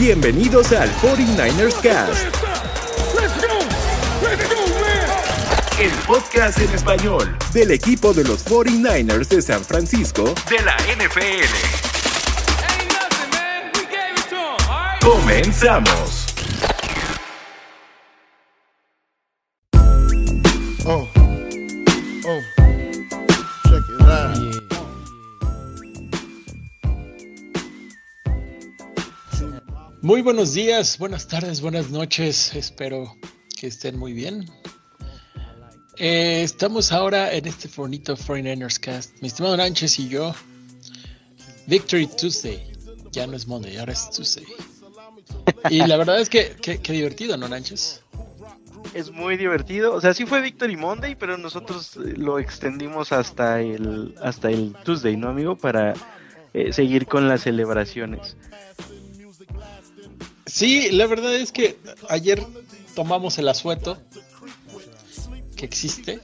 Bienvenidos al 49ers Cast. El podcast en español del equipo de los 49ers de San Francisco de la NFL. Comenzamos. Muy buenos días, buenas tardes, buenas noches. Espero que estén muy bien. Eh, estamos ahora en este bonito 49ers Cast. Mi estimado Nánchez y yo. Victory Tuesday. Ya no es Monday, ahora es Tuesday. Y la verdad es que, que, que divertido, ¿no, Nánchez? es muy divertido. O sea, sí fue Victory Monday, pero nosotros eh, lo extendimos hasta el hasta el Tuesday, ¿no, amigo? Para eh, seguir con las celebraciones. Sí, la verdad es que ayer tomamos el asueto que existe,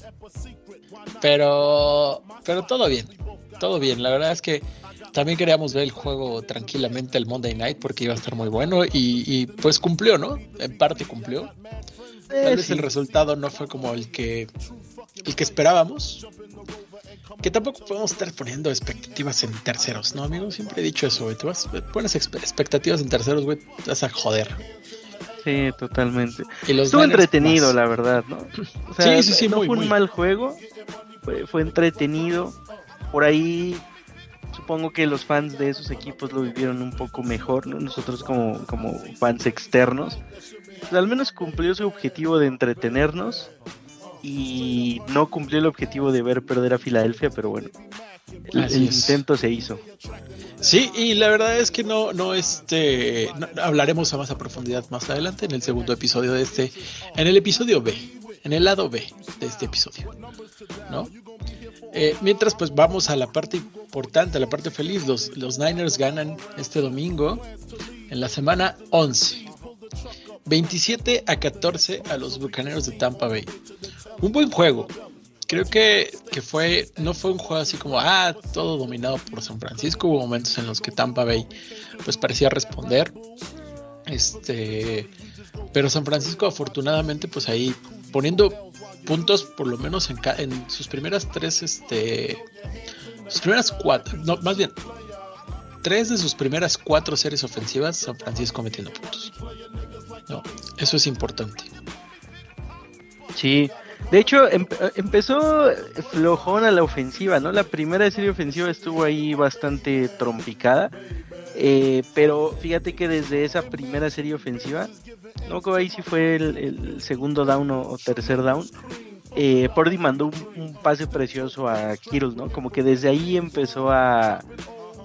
pero pero todo bien, todo bien. La verdad es que también queríamos ver el juego tranquilamente el Monday Night porque iba a estar muy bueno y, y pues cumplió, ¿no? En parte cumplió. Tal vez el resultado no fue como el que el que esperábamos. Que tampoco podemos estar poniendo expectativas en terceros, ¿no, amigo? Siempre he dicho eso, güey. Te vas, pones expectativas en terceros, güey, te vas a joder. Sí, totalmente. Estuvo entretenido, más. la verdad, ¿no? O sea, Sí, sí, sí, no muy, fue muy. un mal juego, fue, fue entretenido. Por ahí supongo que los fans de esos equipos lo vivieron un poco mejor, ¿no? Nosotros como, como fans externos. Pues al menos cumplió su objetivo de entretenernos y no cumplió el objetivo de ver perder a Filadelfia, pero bueno, el, intento se hizo. Sí, y la verdad es que no, no, este, no- hablaremos a más a profundidad más adelante en el segundo episodio de este, en el episodio B, en el lado B de este episodio, ¿no? Eh, mientras, pues vamos a la parte importante, a la parte feliz. Los, los Niners ganan este domingo en la semana 11. 27 a 14 a los Bucaneros de Tampa Bay. Un buen juego. Creo que, que fue, no fue un juego así como, ah, todo dominado por San Francisco. Hubo momentos en los que Tampa Bay pues parecía responder. Este, pero San Francisco afortunadamente pues ahí poniendo puntos por lo menos en, en sus primeras tres, este, sus primeras cuatro, no, más bien, tres de sus primeras cuatro series ofensivas, San Francisco metiendo puntos. No, eso es importante. Sí, de hecho em- empezó flojona la ofensiva, ¿no? La primera serie ofensiva estuvo ahí bastante trompicada, eh, pero fíjate que desde esa primera serie ofensiva, no creo ahí sí fue el, segundo down o, tercer down, eh, Purdy mandó un, pase precioso a Kittle, ¿no? Como que desde ahí empezó a,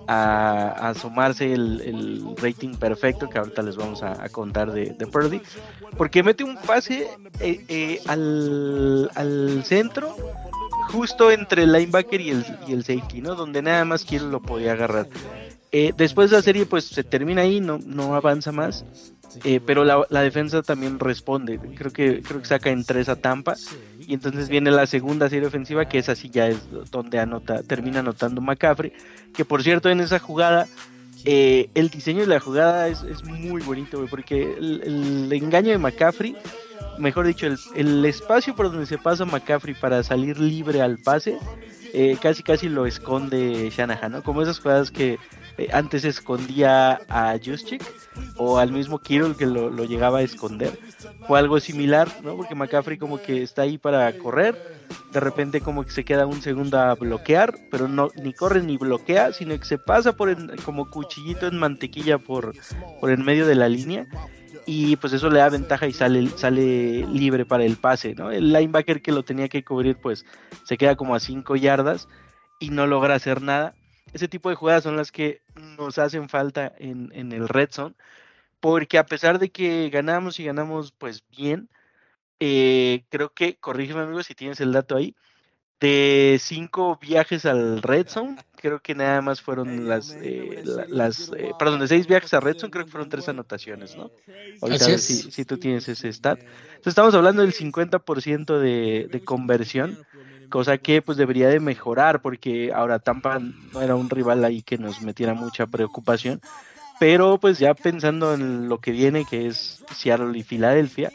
a, a asomarse el, rating perfecto que ahorita les vamos a, contar de, de Purdy, porque mete un pase eh, eh, al, al centro justo entre el linebacker y el, y el safety, ¿no? Donde nada más Kittle lo podía agarrar. Eh, después de la serie pues se termina ahí, no, no avanza más. Eh, pero la, la defensa también responde. Creo que creo que saca en tres a Tampa. Y entonces viene la segunda serie ofensiva, que es así ya es donde anota, termina anotando McCaffrey. Que por cierto, en esa jugada, eh, el diseño de la jugada es, es muy bonito, güey, porque el, el engaño de McCaffrey, mejor dicho, el, el espacio por donde se pasa McCaffrey para salir libre al pase, eh, casi casi lo esconde Shanahan, ¿no? Como esas jugadas que eh, antes escondía a Juszczyk o al mismo Kittle que lo, llegaba a esconder. Fue algo similar, ¿no? Porque McCaffrey como que está ahí para correr, de repente como que se queda un segundo a bloquear, pero no ni corre ni bloquea, sino que se pasa por como cuchillito en mantequilla por, por en medio de la línea y pues eso le da ventaja y sale, sale libre para el pase, ¿no? El linebacker que lo tenía que cubrir pues se queda como a 5 yardas y no logra hacer nada. Ese tipo de jugadas son las que nos hacen falta en, en el red zone, porque a pesar de que ganamos y ganamos pues bien, eh, creo que, corrígeme amigo si tienes el dato ahí, de cinco viajes al Red Zone, creo que nada más fueron las, eh, las eh, perdón, de seis viajes a Red Zone, creo que fueron tres anotaciones, ¿no? Ahorita si, si, tú tienes ese stat. Entonces estamos hablando del 50% de, de conversión, cosa que pues debería de mejorar, porque ahora Tampa no era un rival ahí que nos metiera mucha preocupación, pero pues ya pensando en lo que viene, que es Seattle y Filadelfia,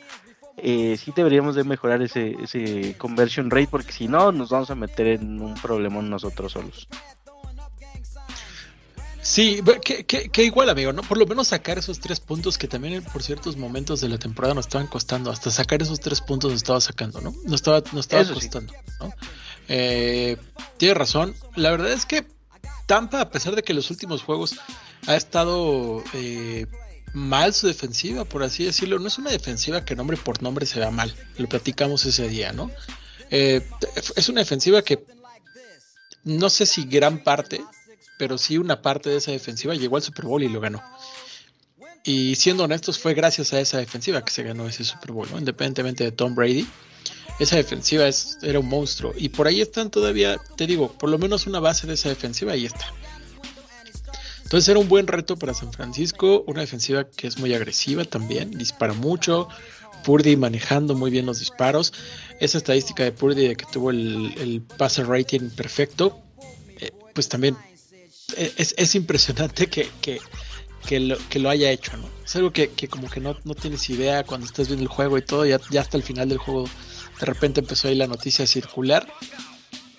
eh, sí deberíamos de mejorar ese, ese conversion rate porque si no nos vamos a meter en un problemón nosotros solos. Sí, que, igual, amigo, ¿no? Por lo menos sacar esos tres puntos que también por ciertos momentos de la temporada nos estaban costando. Hasta sacar esos tres puntos nos estaba sacando, ¿no? Nos estaba, nos estaba costando, ¿no? Eh, tiene razón. La verdad es que Tampa, a pesar de que los últimos juegos ha estado eh, mal su defensiva, por así decirlo. No es una defensiva que nombre por nombre se vea mal. Lo platicamos ese día, ¿no? Eh, es una defensiva que no sé si gran parte, pero sí una parte de esa defensiva llegó al Super Bowl y lo ganó. Y siendo honestos, fue gracias a esa defensiva que se ganó ese Super Bowl, ¿no? Independientemente de Tom Brady. Esa defensiva es, era un monstruo. Y por ahí están todavía, te digo, por lo menos una base de esa defensiva, ahí está. Entonces era un buen reto para San Francisco, una defensiva que es muy agresiva también, dispara mucho, Purdy manejando muy bien los disparos. Esa estadística de Purdy de que tuvo el, el passer rating perfecto, eh, pues también eh, es, impresionante que, que, lo, que lo haya hecho, ¿no? Es algo que, como que no, no, tienes idea cuando estás viendo el juego y todo, ya, ya hasta el final del juego de repente empezó ahí la noticia circular,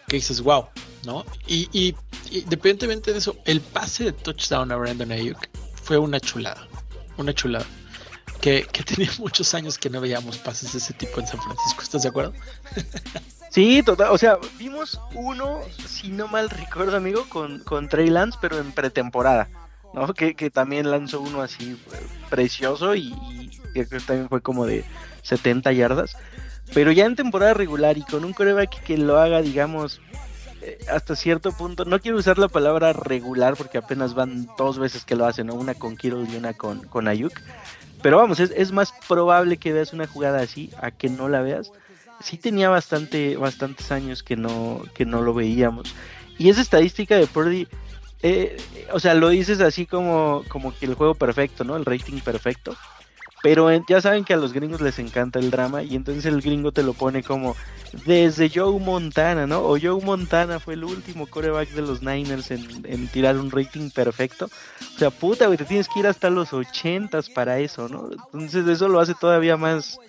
que dices, wow, ¿no? Y, y, independientemente de eso, el pase de touchdown a Brandon Ayuk fue una chulada, una chulada. Que, tenía muchos años que no veíamos pases de ese tipo en San Francisco, ¿estás de acuerdo? Sí, total, o sea, vimos uno, si no mal recuerdo, amigo, con, con Trey Lance, pero en pretemporada, ¿no? Que, también lanzó uno así precioso y, que también fue como de 70 yardas. Pero ya en temporada regular y con un coreback que lo haga, digamos, eh, hasta cierto punto, no quiero usar la palabra regular porque apenas van dos veces que lo hacen, ¿no? Una con Kittle y una con, con Ayuk. Pero vamos, es, más probable que veas una jugada así a que no la veas. Sí tenía bastante, bastantes años que no, que no lo veíamos. Y esa estadística de Purdy, eh, o sea, lo dices así como, como que el juego perfecto, ¿no? El rating perfecto. Pero ya saben que a los gringos les encanta el drama y entonces el gringo te lo pone como desde Joe Montana, ¿no? O Joe Montana fue el último coreback de los Niners en, tirar un rating perfecto. O sea, puta, güey, te tienes que ir hasta los ochentas para eso, ¿no? Entonces eso lo hace todavía más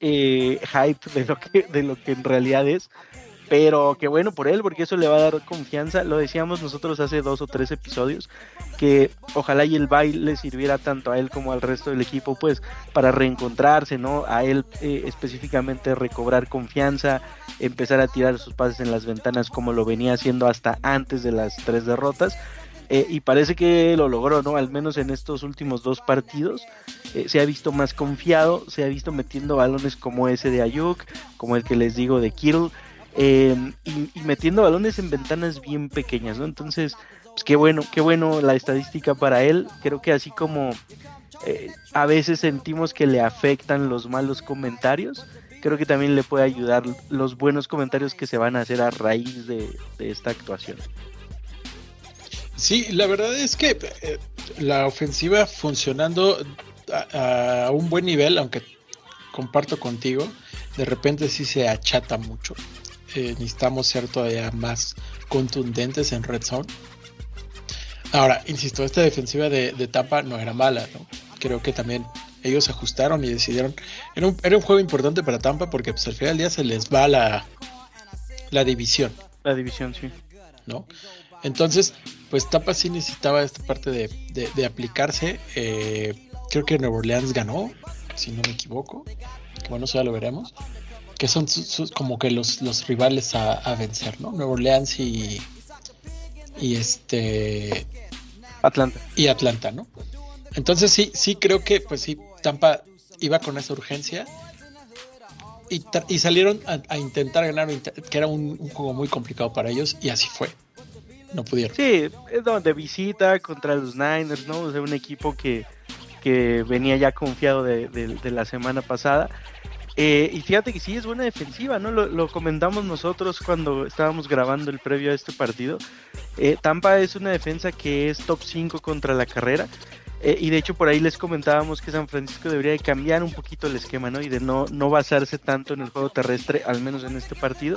eh, hype de lo que de lo que en realidad es. Pero qué bueno por él, porque eso le va a dar confianza. Lo decíamos nosotros hace dos o tres episodios, que ojalá y el baile sirviera tanto a él como al resto del equipo, pues para reencontrarse, ¿no? A él eh, específicamente recobrar confianza, empezar a tirar sus pases en las ventanas como lo venía haciendo hasta antes de las tres derrotas. Eh, y parece que lo logró, ¿no? Al menos en estos últimos dos partidos eh, se ha visto más confiado, se ha visto metiendo balones como ese de Ayuk, como el que les digo de Kittle, Em, y, metiendo balones en ventanas bien pequeñas, ¿no? Entonces, pues qué bueno, qué bueno la estadística para él. Creo que así como eh, a veces sentimos que le afectan los malos comentarios, creo que también le puede ayudar los buenos comentarios que se van a hacer a raíz de, esta actuación. Sí, la verdad es que eh, la ofensiva funcionando a, un buen nivel, aunque comparto contigo, de repente sí se achata mucho. Eh, necesitamos ser todavía más contundentes en red zone. Ahora, insisto, esta defensiva de, de Tampa no era mala, ¿no? Creo que también ellos ajustaron y decidieron. Era un, era un juego importante para Tampa porque pues, al final del día se les va la, la división. La división, sí. ¿No? Entonces, pues Tampa sí necesitaba esta parte de, de, aplicarse. Eh, creo que Nueva Orleans ganó, si no me equivoco. Bueno, eso ya lo veremos que son como que los, los rivales a, vencer, ¿no? Nueva Orleans y, y este Atlanta y Atlanta, ¿no? Entonces sí, sí creo que pues sí Tampa iba con esa urgencia y, y salieron a, intentar ganar, que era un, juego muy complicado para ellos y así fue. No pudieron. Sí, de visita contra los Niners, ¿no? O sea, un equipo que, que venía ya confiado de, de la semana pasada. Eh, y fíjate que sí es buena defensiva, ¿no? Lo, comentamos nosotros cuando estábamos grabando el previo a este partido. Eh, Tampa es una defensa que es top 5 contra la carrera. Eh, y de hecho por ahí les comentábamos que San Francisco debería de cambiar un poquito el esquema, ¿no? Y de no, no basarse tanto en el juego terrestre, al menos en este partido.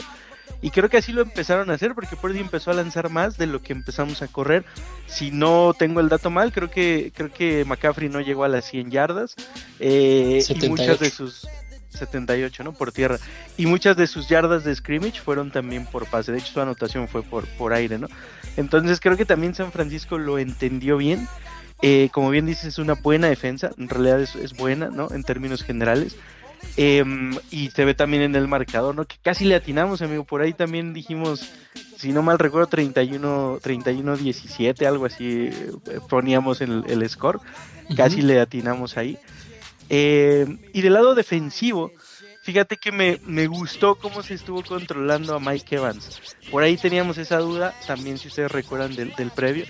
Y creo que así lo empezaron a hacer porque Purdy empezó a lanzar más de lo que empezamos a correr. Si no tengo el dato mal, creo que creo que McCaffrey no llegó a las 100 yardas. y muchas de sus 78, ¿no? Por tierra. Y muchas de sus yardas de scrimmage fueron también por pase. De hecho, su anotación fue por, por aire, ¿no? Entonces creo que también San Francisco lo entendió bien. Eh, como bien dices, es una buena defensa. En realidad es, buena, ¿no? En términos generales. Em, y se ve también en el marcador, ¿no? Que casi le atinamos, amigo. Por ahí también dijimos, si no mal recuerdo, 31, 31 17, algo así eh, poníamos el, el score. Casi le atinamos ahí. Eh, y del lado defensivo, fíjate que me, me, gustó cómo se estuvo controlando a Mike Evans. Por ahí teníamos esa duda, también si ustedes recuerdan del, previo,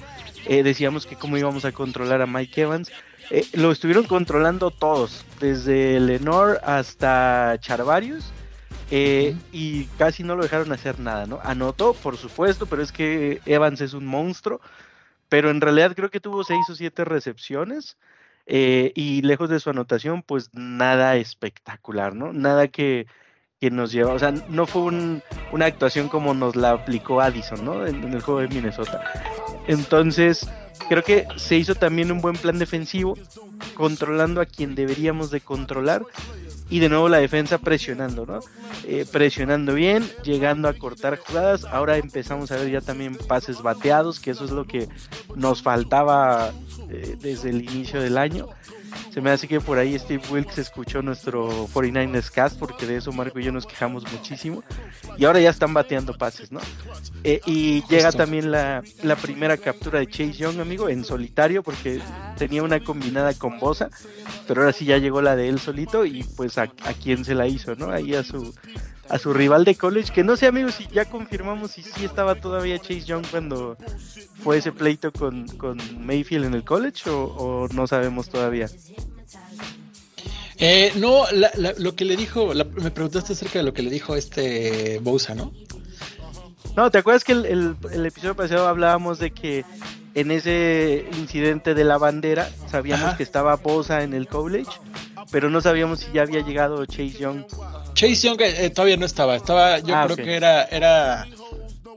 eh, decíamos que cómo íbamos a controlar a Mike Evans. Eh, lo estuvieron controlando todos, desde Lenore hasta Charvarius. y casi no lo dejaron hacer nada, ¿no? Anotó, por supuesto, pero es que Evans es un monstruo. Pero en realidad creo que tuvo seis o siete recepciones. Eh, y lejos de su anotación, pues nada espectacular, ¿no? Nada que, nos lleva, o sea, no fue una actuación como nos la aplicó Addison, ¿no? En, el juego de Minnesota. Entonces, creo que se hizo también un buen plan defensivo, controlando a quien deberíamos de controlar. Y de nuevo la defensa presionando, ¿no? Eh, presionando bien, llegando a cortar jugadas. Ahora empezamos a ver ya también pases bateados, que eso es lo que nos faltaba eh, desde el inicio del año. Se me hace que por ahí Steve Wilkes escuchó nuestro 49ers cast, porque de eso Marco y yo nos quejamos muchísimo. Y ahora ya están bateando pases, ¿no? Eh, y llega también la, primera captura de Chase Young, amigo, en solitario, porque tenía una combinada con Bosa, pero ahora sí ya llegó la de él solito y pues a, a quién se la hizo, ¿no? Ahí a su, a su rival de college, que no sé amigos si ya confirmamos si sí estaba todavía Chase Young cuando fue ese pleito con, Mayfield en el college o, no sabemos todavía. Eh, no, lo que le dijo, me preguntaste acerca de lo que le dijo este Bosa, ¿no? No, ¿te acuerdas que el, el, episodio pasado hablábamos de que en ese incidente de la bandera sabíamos que estaba Bosa en el college, pero no sabíamos si ya había llegado Chase Young Chase Young eh, todavía no estaba, estaba, yo ah, creo que era, era,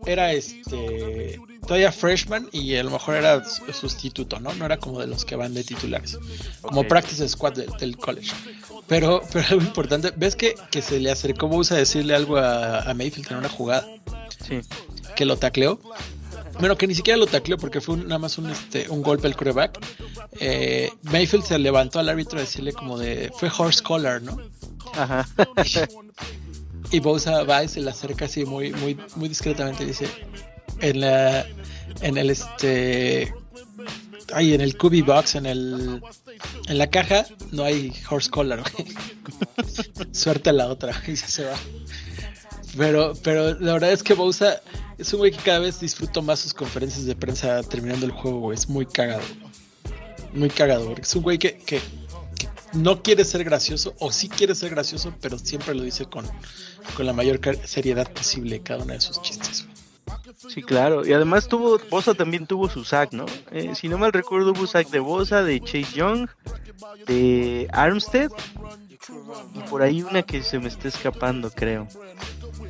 era este, todavía freshman y a lo mejor era sustituto, ¿no? No era como de los que van de titulares, como practice squad del college. Pero, pero algo importante, ¿ves que, que se le acercó Bowser a decirle algo a, Mayfield en una jugada? Sí. Que lo tacleó. Bueno, que ni siquiera lo tacleó porque fue nada más un, este, un golpe al coreback. Eh, Mayfield se levantó al árbitro a decirle como de, fue horse collar, ¿no? Ajá. y Bosa va y se le acerca así muy, muy, muy discretamente dice, en la, en el este, ay, en el Cubi Box, en el, en la caja no hay horse collar, Suerte a la otra y se va. Pero, pero la verdad es que Bosa es un güey que cada vez disfruto más sus conferencias de prensa terminando el juego, Es muy cagado. Muy cagado, es un güey que no quiere ser gracioso o sí quiere ser gracioso, pero siempre lo dice con, con la mayor seriedad posible cada uno de sus chistes. Sí, claro. Y además tuvo, Bosa también tuvo su sack, ¿no? Eh, si no mal recuerdo, hubo sack de Bosa, de Chase Young, de Armstead y por ahí una que se me está escapando, creo.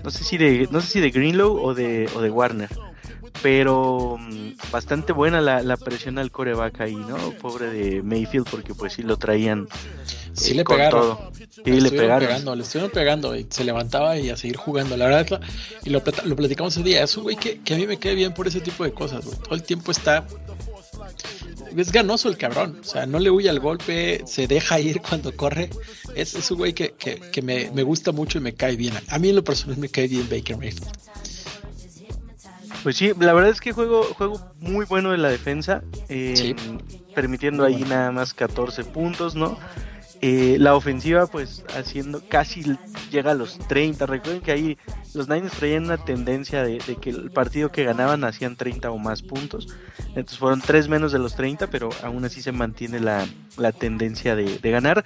No sé si de, no sé si de Greenlow o de, o de Warner pero mm, bastante buena la, presión al coreback ahí, ¿no? Pobre de Mayfield, porque pues sí lo traían. Sí, le, pegaron. Sí le, pegaron. Pegando, le estuvieron pegando y se levantaba y a seguir jugando. La verdad, y lo, lo platicamos ese día. Es un güey que, a mí me cae bien por ese tipo de cosas, Todo el tiempo está. Es ganoso el cabrón. O sea, no le huye al golpe, se deja ir cuando corre. Es, es un güey que, me, me, gusta mucho y me cae bien. A mí en lo personal me cae bien Baker Mayfield. Pues sí, la verdad es que juego, juego muy bueno de la defensa, eh, permitiendo ahí nada más 14 puntos, ¿no? Eh, la ofensiva, pues haciendo casi llega a los 30. Recuerden que ahí los Niners traían una tendencia de, que el partido que ganaban hacían 30 o más puntos. Entonces fueron tres menos de los 30, pero aún así se mantiene la, tendencia de, ganar.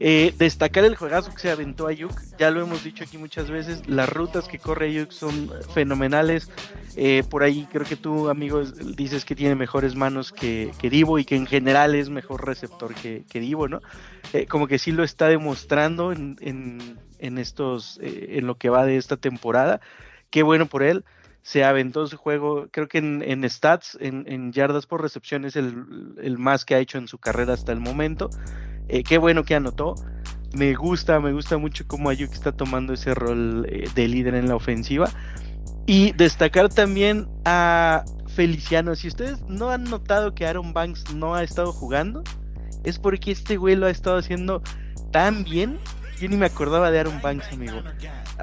Eh, destacar el juegazo que se aventó Ayuk, ya lo hemos dicho aquí muchas veces, las rutas que corre Ayuk son fenomenales. Eh, por ahí creo que tú, amigo, dices que tiene mejores manos que, que Divo y que en general es mejor receptor que, que Divo, ¿no? Eh, como que sí lo está demostrando en, en, estos, eh, en lo que va de esta temporada. Qué bueno por él. Se aventó su juego, creo que en, stats, en, yardas por recepción es el, más que ha hecho en su carrera hasta el momento. Eh, qué bueno que anotó. Me gusta, me gusta mucho cómo Ayuk está tomando ese rol de líder en la ofensiva. Y destacar también a Feliciano. Si ustedes no han notado que Aaron Banks no ha estado jugando, es porque este güey lo ha estado haciendo tan bien. Yo ni me acordaba de Aaron Banks, amigo.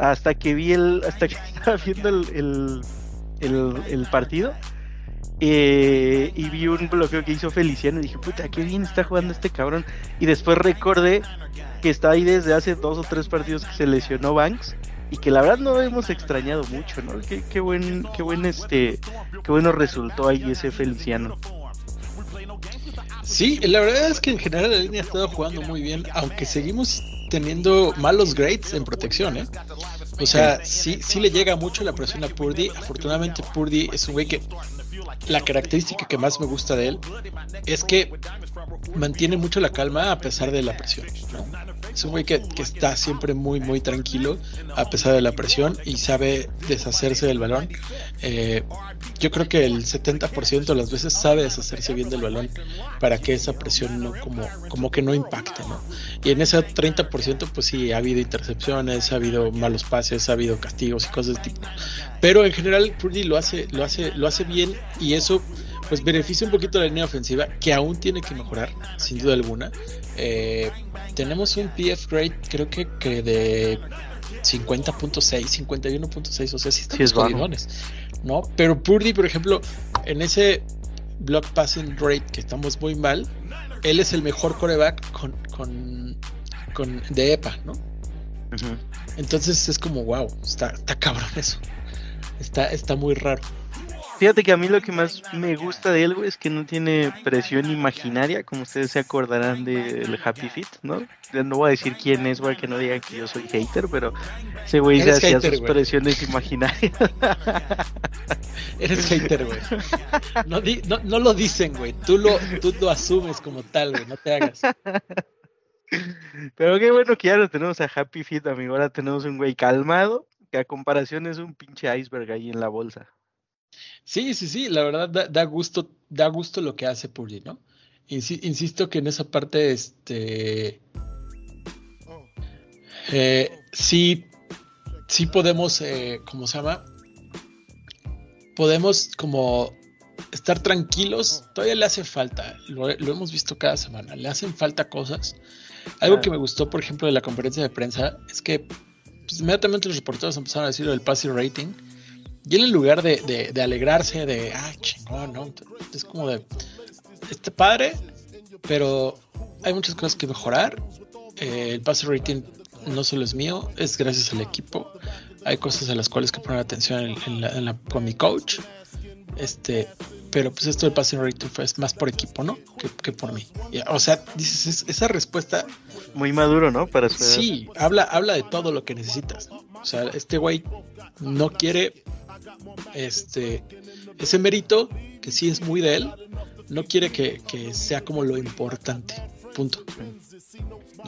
Hasta que vi el. Hasta que estaba viendo el, el, partido. Eh, y vi un bloqueo que hizo Feliciano y dije, puta, qué bien está jugando este cabrón. Y después recordé que está ahí desde hace dos o tres partidos que se lesionó Banks y que la verdad no hemos extrañado mucho, ¿no? Qué, qué buen, qué buen este, qué bueno resultó ahí ese Feliciano. Sí, la verdad es que en general la línea ha estado jugando muy bien, aunque seguimos teniendo malos grades en protección, ¿eh? O sea, sí, sí le llega mucho la presión a Purdy. Afortunadamente Purdy es un güey que la característica que más me gusta de él es que mantiene mucho la calma a pesar de la presión. Es un güey que, está siempre muy, muy tranquilo a pesar de la presión y sabe deshacerse del balón. Eh, yo creo que el 70% de las veces sabe deshacerse bien del balón para que esa presión no como, como que no impacte. ¿no? Y en ese 30% pues sí ha habido intercepciones, ha habido malos pases, ha habido castigos y cosas de tipo. Pero en general Purdy lo hace, lo hace, lo hace bien y eso pues beneficia un poquito la línea ofensiva que aún tiene que mejorar, sin duda alguna. Eh, tenemos un PF grade, creo que, que de 50.6, 51.6, o sea, sí estamos sí ¿no? Pero Purdy, por ejemplo, en ese block passing rate que estamos muy mal, él es el mejor coreback con, con, con de EPA, ¿no? Entonces es como, wow, está, está cabrón eso. Está, está muy raro. Fíjate que a mí lo que más me gusta de él, güey, es que no tiene presión imaginaria, como ustedes se acordarán del Happy Feet, ¿no? No voy a decir quién es, güey, que no digan que yo soy hater, pero ese güey se hacía sus presiones imaginarias. Eres hater, güey. No, no, lo dicen, güey. Tú lo, tú lo asumes como tal, güey. No te hagas. Pero qué bueno que ya lo tenemos a Happy Feet, amigo. Ahora tenemos un güey calmado, que a comparación es un pinche iceberg ahí en la bolsa. Sí, sí, sí, la verdad da, gusto, da gusto lo que hace Purdy, ¿no? Insisto que en esa parte, este, eh, sí, sí podemos, eh, ¿cómo se llama? Podemos como estar tranquilos, todavía le hace falta, lo, hemos visto cada semana, le hacen falta cosas. Algo que me gustó, por ejemplo, de la conferencia de prensa es que pues, inmediatamente los reporteros empezaron a decir lo del passing rating y él en lugar de, alegrarse de, ah, chingón, ¿no? Es como de, este padre, pero hay muchas cosas que mejorar. Eh, el pass rating no solo es mío, es gracias al equipo. Hay cosas a las cuales que poner atención con mi coach. Este, pero pues esto del passing rating fue más por equipo, ¿no? Que, por mí. o sea, dices, esa respuesta. Muy maduro, ¿no? Para Sí, habla, habla de todo lo que necesitas. O sea, este güey no quiere este, ese mérito, que sí es muy de él, no quiere que, sea como lo importante. Punto.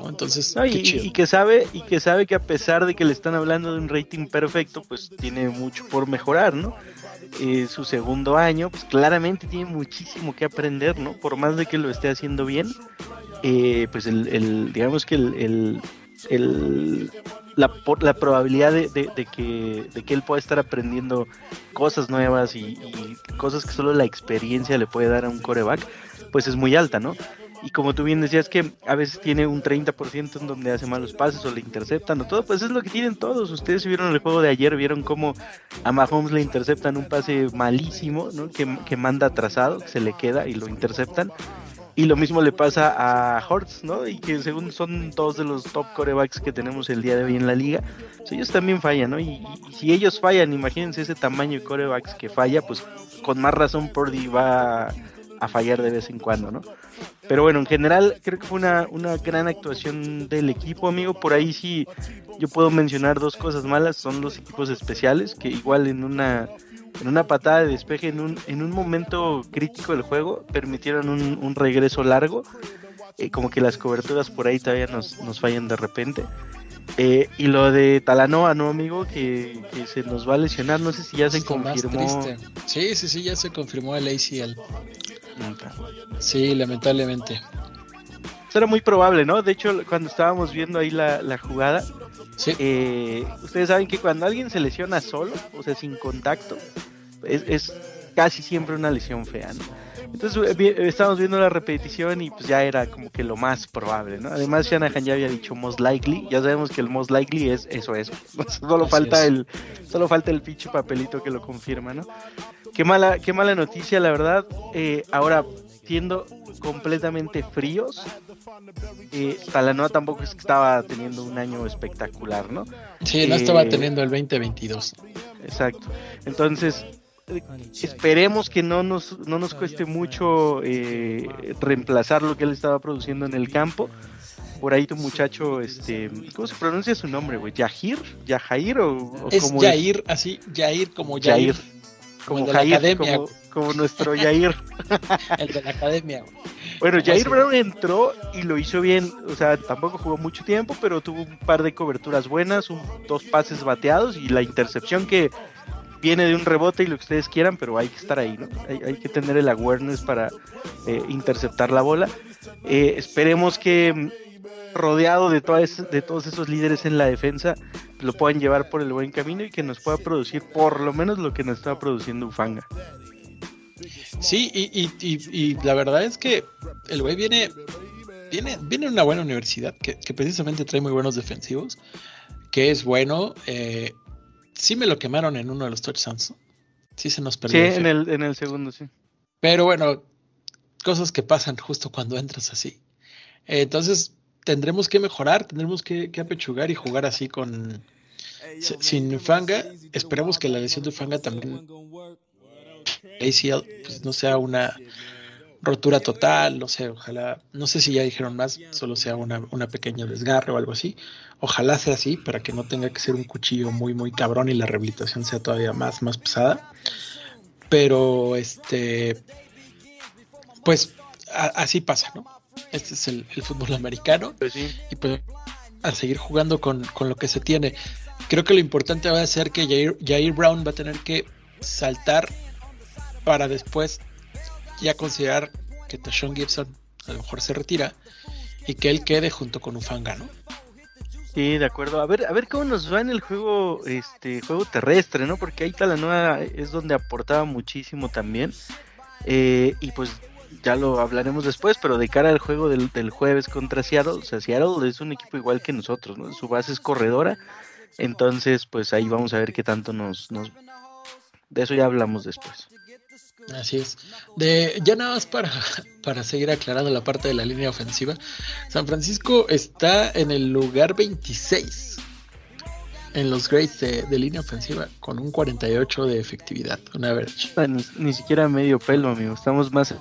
Entonces, y, que sabe, y que sabe que a pesar de que le están hablando de un rating perfecto, pues tiene mucho por mejorar, ¿no? Eh, su segundo año, pues claramente tiene muchísimo que aprender, ¿no? Por más de que lo esté haciendo bien, eh, pues el, digamos que el, el, la, la probabilidad de, que, de que él pueda estar aprendiendo cosas nuevas y, cosas que solo la experiencia le puede dar a un coreback, pues es muy alta, ¿no? Y como tú bien decías que a veces tiene un 30% en donde hace malos pases o le interceptan o todo, pues es lo que tienen todos. Ustedes vieron el juego de ayer, vieron cómo a Mahomes le interceptan un pase malísimo, ¿no? Que, que manda atrasado, que se le queda y lo interceptan Y lo mismo le pasa a Hortz, ¿no? Y que según son dos de los top corebacks que tenemos el día de hoy en la liga, pues ellos también fallan, ¿no? Y, si ellos fallan, imagínense ese tamaño de corebacks que falla, pues con más razón Purdy va a fallar de vez en cuando, ¿no? Pero bueno, en general creo que fue una, una gran actuación del equipo, amigo. Por ahí sí yo puedo mencionar dos cosas malas, son los equipos especiales, que igual en una en una patada de despeje en un, en un momento crítico del juego permitieron un, regreso largo. Eh, como que las coberturas por ahí todavía nos, nos fallan de repente. Eh, y lo de Talanoa, ¿no, amigo? Que, se nos va a lesionar. No sé si ya se confirmó. Sí, sí, sí, ya se confirmó el ACL. Sí, lamentablemente. Eso era muy probable, ¿no? De hecho, cuando estábamos viendo ahí la, jugada, eh, ustedes saben que cuando alguien se lesiona solo, o sea, sin contacto, es, es casi siempre una lesión fea, ¿no? Entonces eh, estábamos viendo la repetición y pues ya era como que lo más probable, ¿no? Además Shanahan ya había dicho most likely, ya sabemos que el most likely es eso, eso. solo falta el solo falta el pinche papelito que lo confirma, ¿no? Qué mala qué mala noticia, la verdad. Eh, ahora siendo completamente fríos, eh, Talanoa tampoco es que estaba teniendo un año espectacular, ¿no? Sí, no estaba teniendo el 2022. Exacto. Entonces, esperemos que no nos, no nos cueste mucho eh, reemplazar lo que él estaba produciendo en el campo. Por ahí tu muchacho, este, ¿cómo se pronuncia su nombre, güey? ¿Yahir? ¿Yahair o, es como Yair, así, Yair como Yair. Como, el la academia. Como, nuestro Yair. el de la academia, Bueno, Jair Brown entró y lo hizo bien. O sea, tampoco jugó mucho tiempo, pero tuvo un par de coberturas buenas, un, dos pases bateados y la intercepción que viene de un rebote y lo que ustedes quieran, pero hay que estar ahí, ¿no? Hay, que tener el awareness para eh, interceptar la bola. Eh, esperemos que mm, rodeado de, de todos esos líderes en la defensa lo puedan llevar por el buen camino y que nos pueda producir por lo menos lo que nos está produciendo Ufanga. Sí, y, la verdad es que el güey viene, viene, viene una buena universidad que, precisamente trae muy buenos defensivos, que es bueno. Eh, sí me lo quemaron en uno de los touchdowns. Sí se nos perdió. Sí, en el, en el segundo, sí. Pero bueno, cosas que pasan justo cuando entras así. entonces, tendremos que mejorar, tendremos que, apechugar y jugar así con... Sin Fanga, esperemos que la lesión de Fanga también ACL pues, no sea una rotura total, no sé, ojalá, no sé si ya dijeron más, solo sea una, una pequeña desgarre o algo así. Ojalá sea así para que no tenga que ser un cuchillo muy, muy cabrón y la rehabilitación sea todavía más, más pesada. Pero, este, pues así pasa, ¿no? Este es el, fútbol americano. Pues y pues a seguir jugando con, con, lo que se tiene. Creo que lo importante va a ser que Jair, Jair Brown va a tener que saltar para después ya considerar que Tashon Gibson a lo mejor se retira y que él quede junto con Ufanga, ¿no? Sí, de acuerdo. A ver, a ver cómo nos va en el juego, este, juego terrestre, ¿no? Porque ahí Talanoa es donde aportaba muchísimo también. Eh, y pues ya lo hablaremos después, pero de cara al juego del, jueves contra Seattle, o sea, Seattle es un equipo igual que nosotros, ¿no? Su base es corredora. Entonces, pues ahí vamos a ver qué tanto nos, nos... De eso ya hablamos después. Así es. De, ya nada más para, para seguir aclarando la parte de la línea ofensiva. San Francisco está en el lugar 26 en los grades de, línea ofensiva con un 48 de efectividad, una average. Ah, ni, siquiera medio pelo, amigo. Estamos más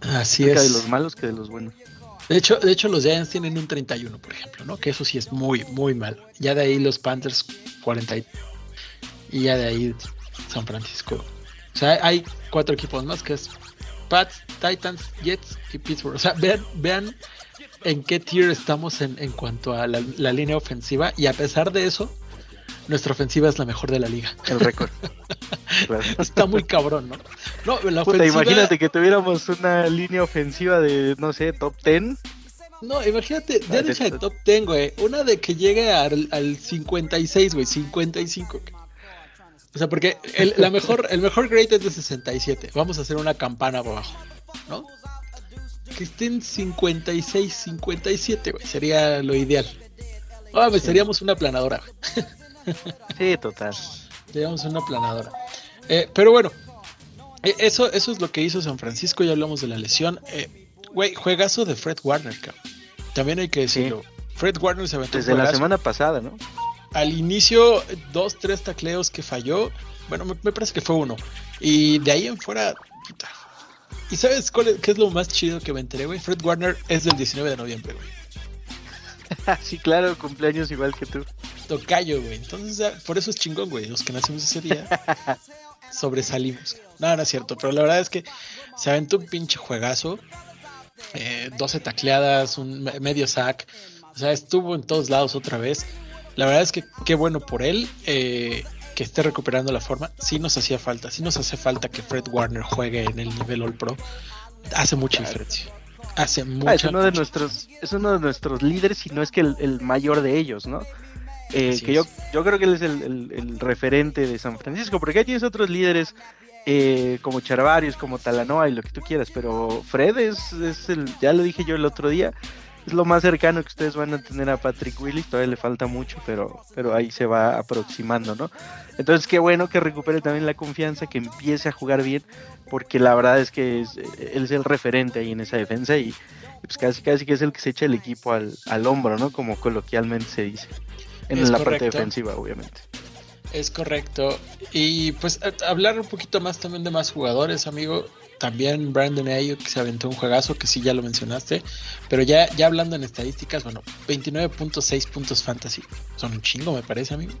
Así es. de los malos que de los buenos. De hecho, de hecho, los Giants tienen un 31, por ejemplo, ¿no? Que eso sí es muy, muy malo. Ya de ahí los Panthers 40 y ya de ahí San Francisco o sea, hay cuatro equipos más que es Pats, Titans, Jets y Pittsburgh. O sea, vean, vean en qué tier estamos en, en cuanto a la, línea ofensiva y a pesar de eso, nuestra ofensiva es la mejor de la liga. El récord. Está muy cabrón, ¿no? No, la ofensiva... imagínate que tuviéramos una línea ofensiva de, no sé, top 10. No, imagínate, ya ah, de top 10, güey. Una de que llegue al, al 56, güey, 55. O sea, porque el, la mejor, el mejor grade es de 67. Vamos a hacer una campana abajo, ¿no? Que estén 56, 57, güey. Sería lo ideal. Ah, pues seríamos una planadora, Sí, total. Seríamos una planadora. Eh, pero bueno, eh, eso, eso es lo que hizo San Francisco. Ya hablamos de la lesión. Eh, Güey, juegazo de Fred Warner, cabrón. También hay que decirlo. Fred Warner se aventó Desde la semana pasada, ¿no? Al inicio, dos, tres tacleos que falló. Bueno, me, parece que fue uno. Y de ahí en fuera, puta. ¿Y sabes cuál es, qué es lo más chido que me enteré, güey? Fred Warner es del 19 de noviembre, güey. sí, claro, cumpleaños igual que tú. Tocayo, güey. Entonces, por eso es chingón, güey. Los que nacimos ese día sobresalimos. No, no es cierto, pero la verdad es que se aventó un pinche juegazo. 12 eh, tacleadas, un medio sack. O sea, estuvo en todos lados otra vez. La verdad es que qué bueno por él eh, que esté recuperando la forma. Sí nos hacía falta, sí nos hace falta que Fred Warner juegue en el nivel All Pro. Hace mucha diferencia. Hace mucha, ah, es uno de nuestros es uno de nuestros líderes y no es que el, mayor de ellos, ¿no? Eh, que yo, yo creo que él es el, referente de San Francisco, porque ahí tienes otros líderes eh, como Charvarius, como Talanoa y lo que tú quieras, pero Fred es, es el, ya lo dije yo el otro día, es lo más cercano que ustedes van a tener a Patrick Willis, todavía le falta mucho, pero, pero ahí se va aproximando, ¿no? Entonces qué bueno que recupere también la confianza, que empiece a jugar bien, porque la verdad es que es, él es el referente ahí en esa defensa y, pues casi casi que es el que se echa el equipo al, al hombro, ¿no? Como coloquialmente se dice, en la parte defensiva, obviamente. Es correcto. Y pues hablar un poquito más también de más jugadores, amigo. También Brandon Ayuk que se aventó un juegazo, que sí ya lo mencionaste. Pero ya, ya hablando en estadísticas, bueno, 29.6 puntos fantasy. Son un chingo, me parece, amigo.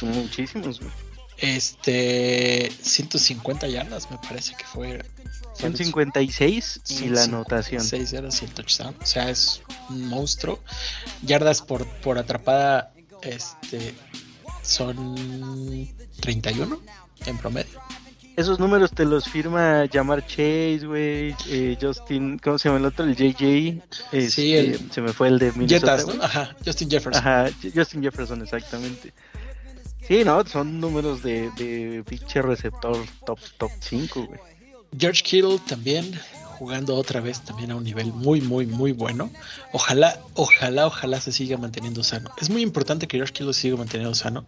Son muchísimos, Este, 150 yardas, me parece que fue. 156 y la anotación. 6 yardas, 108, o sea, es un monstruo. Yardas por, por atrapada, este, son 31 en promedio esos números te los firma Jamar Chase, güey, eh, Justin, ¿cómo se llama el otro? El JJ. sí, este, se me fue el de Minnesota. Ajá, Justin Jefferson. Ajá, Justin Jefferson, exactamente. Sí, no, son números de, de pinche receptor top, top 5, güey. George Kittle también jugando otra vez también a un nivel muy, muy, muy bueno. Ojalá, ojalá, ojalá se siga manteniendo sano. Es muy importante que George Kittle se siga manteniendo sano.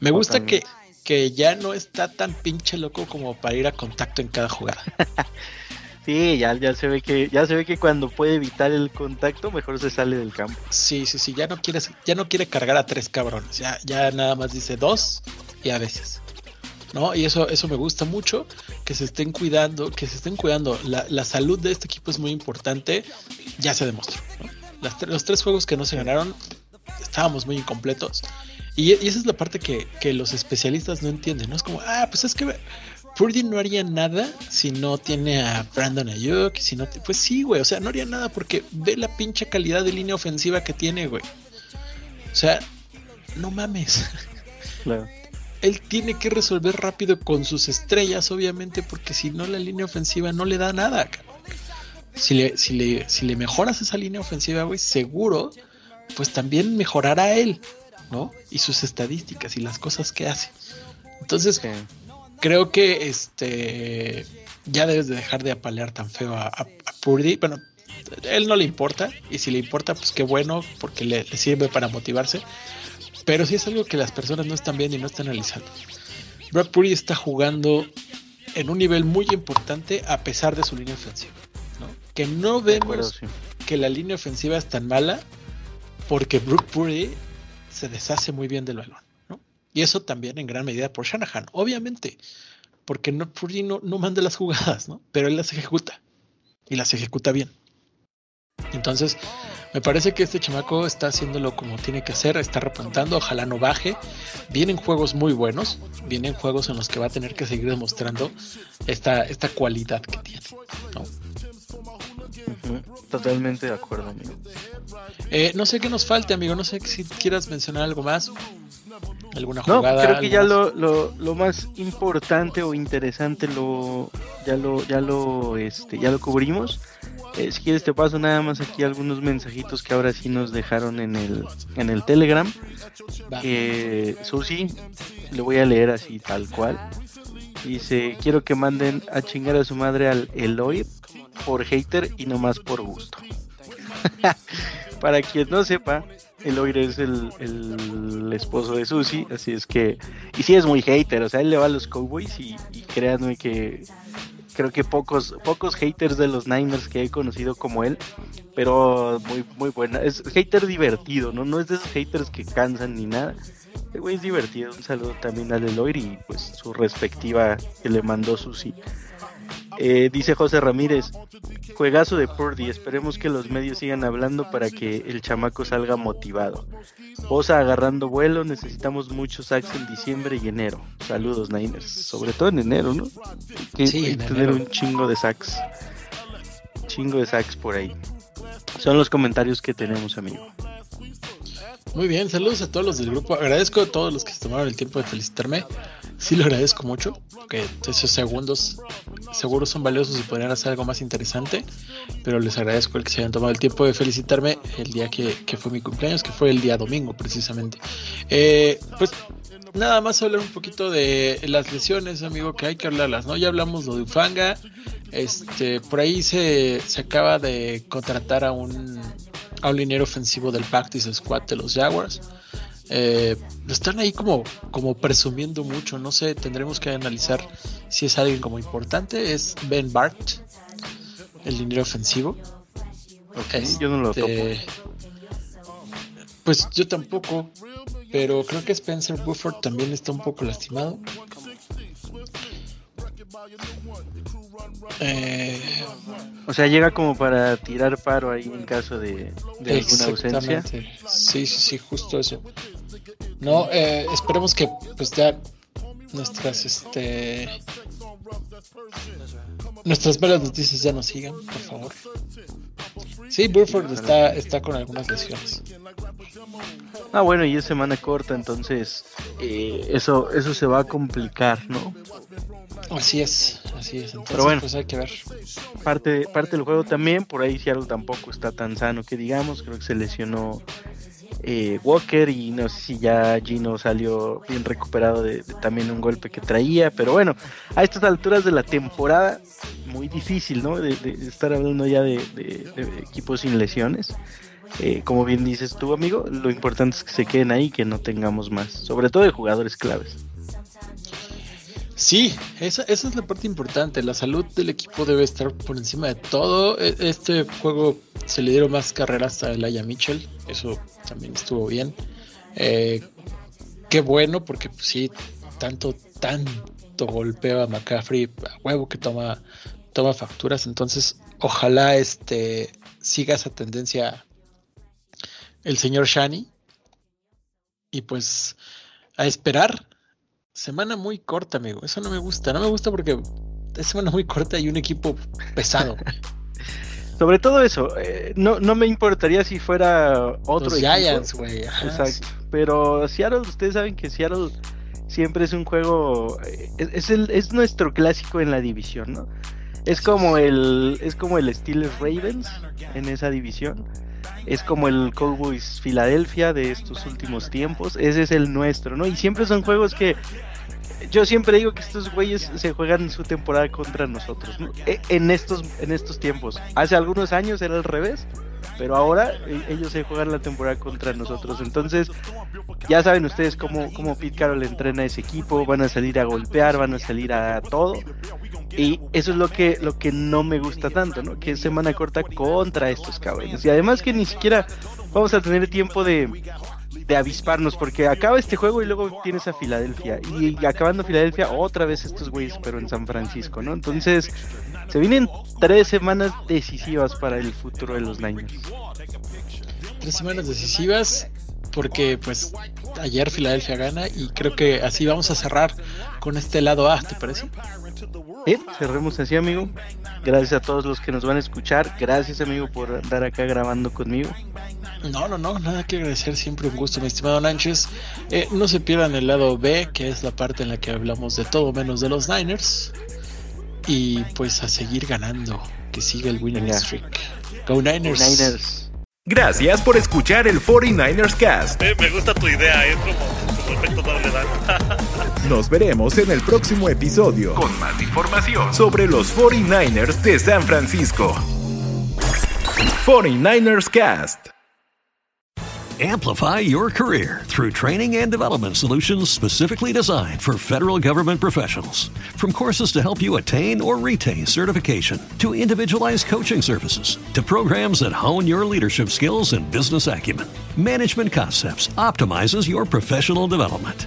Me gusta que que ya no está tan pinche loco como para ir a contacto en cada jugada. sí, ya, ya se ve que, ya se ve que cuando puede evitar el contacto, mejor se sale del campo. Sí, sí, sí, ya no quiere, ya no quiere cargar a tres cabrones, ya, ya nada más dice dos y a veces. ¿No? Y eso, eso me gusta mucho, que se estén cuidando, que se estén cuidando. La, salud de este equipo es muy importante, ya se demostró. los tres juegos que no se ganaron, estábamos muy incompletos y, esa es la parte que, los especialistas no entienden, ¿no? Es como, ah, pues es que Purdy no haría nada si no tiene a Brandon Ayuk, si no, pues sí, güey, o sea, no haría nada porque ve la pinche calidad de línea ofensiva que tiene, güey. O sea, no mames. Claro. Él tiene que resolver rápido con sus estrellas, obviamente, porque si no la línea ofensiva no le da nada, Si le, si le, si le mejoras esa línea ofensiva, güey, seguro, pues también mejorará él. ¿No? Y sus estadísticas y las cosas que hace. Entonces, creo que este ya debes de dejar de apalear tan feo a, a, Purdy. Bueno, él no le importa, y si le importa, pues qué bueno, porque le, sirve para motivarse. Pero sí es algo que las personas no están viendo y no están analizando. Brock Purdy está jugando en un nivel muy importante a pesar de su línea ofensiva. Que no vemos que la línea ofensiva es tan mala porque Brock Purdy se deshace muy bien del balón, ¿no? Y eso también en gran medida por Shanahan, obviamente, porque no, Purdy no, no manda las jugadas, ¿no? Pero él las ejecuta y las ejecuta bien. Entonces, me parece que este chamaco está haciéndolo como tiene que hacer, está repuntando, ojalá no baje. Vienen juegos muy buenos, vienen juegos en los que va a tener que seguir demostrando esta, esta cualidad que tiene. ¿no? Totalmente de acuerdo, amigo. Eh, no sé qué nos falte, amigo. No sé si quieras mencionar algo más. ¿Alguna jugada? No, creo que ya lo, lo, más importante o interesante lo ya lo ya lo este ya lo cubrimos. Eh, si quieres te paso nada más aquí algunos mensajitos que ahora sí nos dejaron en el en el Telegram. Eh, Susi, le voy a leer así tal cual. Dice, quiero que manden a chingar a su madre al Eloy por hater y no más por gusto. Para quien no sepa, Eloy es el, el, esposo de Susi, así es que, y sí es muy hater, o sea, él le va a los Cowboys y, y créanme que, creo que pocos, pocos haters de los Niners que he conocido como él, pero muy, muy buena. Es hater divertido, ¿no? No es de esos haters que cansan ni nada. El güey es divertido. Un saludo también a Leloir y pues su respectiva que le mandó Susi. Eh, dice José Ramírez, juegazo de Purdy, esperemos que los medios sigan hablando para que el chamaco salga motivado. Bosa agarrando vuelo, necesitamos muchos sacks en diciembre y enero. Saludos Niners, sobre todo en enero, ¿no? Sí, en tener enero. un chingo de sacks. Chingo de sacks por ahí. Son los comentarios que tenemos, amigo. Muy bien, saludos a todos los del grupo. Agradezco a todos los que se tomaron el tiempo de felicitarme. Sí lo agradezco mucho, que esos segundos seguro son valiosos y podrían hacer algo más interesante. Pero les agradezco el que se hayan tomado el tiempo de felicitarme el día que, que fue mi cumpleaños, que fue el día domingo precisamente. Eh, pues nada más hablar un poquito de las lesiones, amigo, que hay que hablarlas, ¿no? Ya hablamos lo de Ufanga. Este, por ahí se, se acaba de contratar a un, a un liniero ofensivo del Practice Squad de los Jaguars. Eh, están ahí como, como presumiendo mucho. No sé, tendremos que analizar si es alguien como importante. Es Ben Bart, el liniero ofensivo. Este, yo no lo topo. Pues yo tampoco. Pero creo que Spencer Buford también está un poco lastimado. Eh, O sea, llega como para tirar paro ahí en caso de, de alguna ausencia. Sí, sí, sí, justo eso. No, eh, esperemos que pues ya nuestras este nuestras malas noticias ya nos sigan, por favor. Sí, Burford está, está con algunas lesiones. Ah, bueno, y es semana corta, entonces eh, eso, eso se va a complicar, ¿no? Así es, así es. Entonces, Pero bueno. pues hay que ver. Parte, parte del juego también, por ahí Seattle tampoco está tan sano que digamos, creo que se lesionó eh, Walker y no sé si ya Gino salió bien recuperado de, de también un golpe que traía, pero bueno, a estas alturas de la temporada, muy difícil, ¿no? De, de estar hablando ya de equipos sin lesiones. Eh, como bien dices tú, amigo, lo importante es que se queden ahí, que no tengamos más, sobre todo de jugadores claves. Sí, esa, es la parte importante. La salud del equipo debe estar por encima de todo. E- Este juego se le dieron más carreras a Elijah Mitchell. Eso también estuvo bien. Eh, qué bueno, porque pues, sí, tanto, tanto golpeo a McCaffrey a huevo que toma, toma facturas. Entonces, ojalá este siga esa tendencia el señor Shani. Y pues, a esperar Semana muy corta, amigo. Eso no me gusta. No me gusta porque es semana muy corta y un equipo pesado. Sobre todo eso, eh, no, no me importaría si fuera otro Los equipo. Giants, güey. Exacto. Pero Seattle, ustedes saben que Seattle siempre es un juego, eh, es, es el, es nuestro clásico en la división, ¿no? Es como el, es como el Steelers Ravens en esa división. Es como el Cowboys Filadelfia de estos últimos tiempos. Ese es el nuestro, ¿no? Y siempre son juegos que yo siempre digo que estos güeyes se juegan su temporada contra nosotros, ¿no? E- En estos, en estos tiempos. Hace algunos años era al revés, pero ahora eh, ellos se juegan la temporada contra nosotros. Entonces, ya saben ustedes cómo, cómo Pete Carroll entrena a ese equipo, van a salir a golpear, van a salir a todo. Y eso es lo que, lo que no me gusta tanto, ¿no? Que es semana corta contra estos cabrones. Y además que ni siquiera vamos a tener tiempo de, de avisparnos, porque acaba este juego y luego tienes a Filadelfia. Y acabando Filadelfia, otra vez estos güeyes, pero en San Francisco, ¿no? Entonces, se vienen tres semanas decisivas para el futuro de los Niners. Tres semanas decisivas porque pues ayer Filadelfia gana y creo que así vamos a cerrar con este lado A, ¿te parece? Bien, cerremos así, amigo. Gracias a todos los que nos van a escuchar. Gracias, amigo, por andar acá grabando conmigo. No, no, no, nada que agradecer, siempre un gusto, mi estimado Nánchez. Eh, no se pierdan el lado B, que es la parte en la que hablamos de todo menos de los Niners. Y pues a seguir ganando, que siga el winning Venga. streak. Go Niners. Niners. Gracias por escuchar el 49ers Cast. Eh, me gusta tu idea, es como, como efecto doble. Nos veremos en el próximo episodio con más información sobre los 49ers de San Francisco. 49ers Cast. Amplify your career through training and development solutions specifically designed for federal government professionals. From courses to help you attain or retain certification, to individualized coaching services, to programs that hone your leadership skills and business acumen, Management Concepts optimizes your professional development.